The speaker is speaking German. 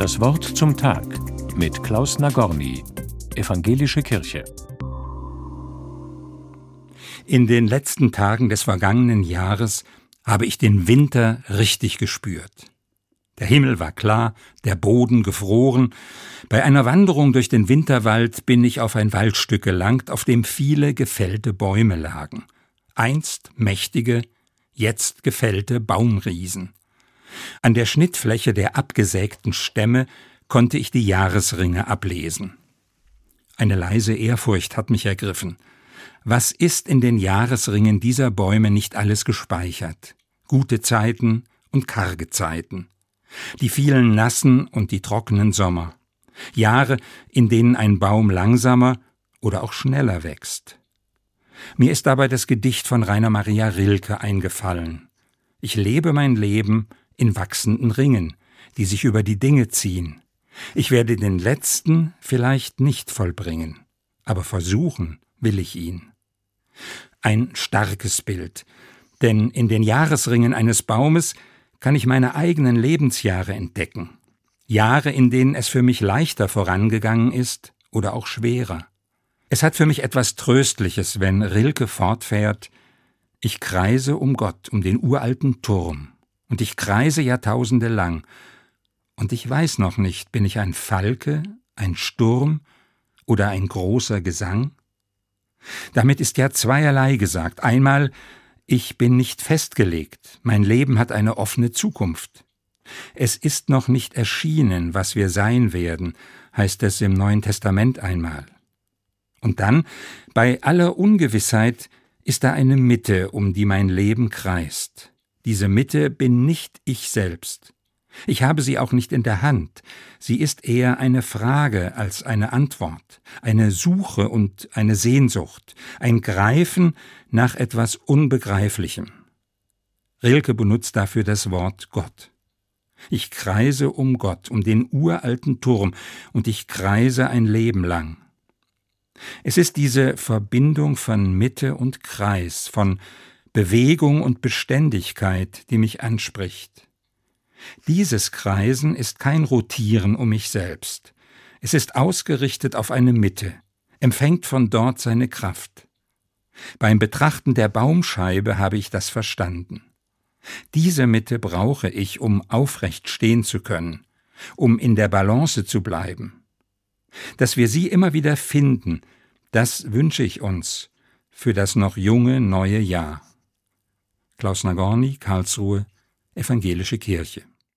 Das Wort zum Tag mit Klaus Nagorny, Evangelische Kirche. In den letzten Tagen des vergangenen Jahres habe ich den Winter richtig gespürt. Der Himmel war klar, der Boden gefroren. Bei einer Wanderung durch den Winterwald bin ich auf ein Waldstück gelangt, auf dem viele gefällte Bäume lagen. Einst mächtige, jetzt gefällte Baumriesen. An der Schnittfläche der abgesägten Stämme konnte ich die Jahresringe ablesen. Eine leise Ehrfurcht hat mich ergriffen. Was ist in den Jahresringen dieser Bäume nicht alles gespeichert? Gute Zeiten und karge Zeiten. Die vielen nassen und die trockenen Sommer. Jahre, in denen ein Baum langsamer oder auch schneller wächst. Mir ist dabei das Gedicht von Rainer Maria Rilke eingefallen. Ich lebe mein Leben in wachsenden Ringen, die sich über die Dinge ziehen. Ich werde den letzten vielleicht nicht vollbringen, aber versuchen will ich ihn. Ein starkes Bild, denn in den Jahresringen eines Baumes kann ich meine eigenen Lebensjahre entdecken. Jahre, in denen es für mich leichter vorangegangen ist oder auch schwerer. Es hat für mich etwas Tröstliches, wenn Rilke fortfährt, ich kreise um Gott, um den uralten Turm, und ich kreise Jahrtausende lang, und ich weiß noch nicht, bin ich ein Falke, ein Sturm oder ein großer Gesang? Damit ist ja zweierlei gesagt. Einmal, ich bin nicht festgelegt, mein Leben hat eine offene Zukunft. Es ist noch nicht erschienen, was wir sein werden, heißt es im Neuen Testament einmal. Und dann, bei aller Ungewissheit, ist da eine Mitte, um die mein Leben kreist. Diese Mitte bin nicht ich selbst. Ich habe sie auch nicht in der Hand. Sie ist eher eine Frage als eine Antwort, eine Suche und eine Sehnsucht, ein Greifen nach etwas Unbegreiflichem. Rilke benutzt dafür das Wort Gott. Ich kreise um Gott, um den uralten Turm, und ich kreise ein Leben lang. Es ist diese Verbindung von Mitte und Kreis, von Bewegung und Beständigkeit, die mich anspricht. Dieses Kreisen ist kein Rotieren um mich selbst. Es ist ausgerichtet auf eine Mitte, empfängt von dort seine Kraft. Beim Betrachten der Baumscheibe habe ich das verstanden. Diese Mitte brauche ich, um aufrecht stehen zu können, um in der Balance zu bleiben. Dass wir sie immer wieder finden, das wünsche ich uns für das noch junge neue Jahr. Klaus Nagorny, Karlsruhe, Evangelische Kirche.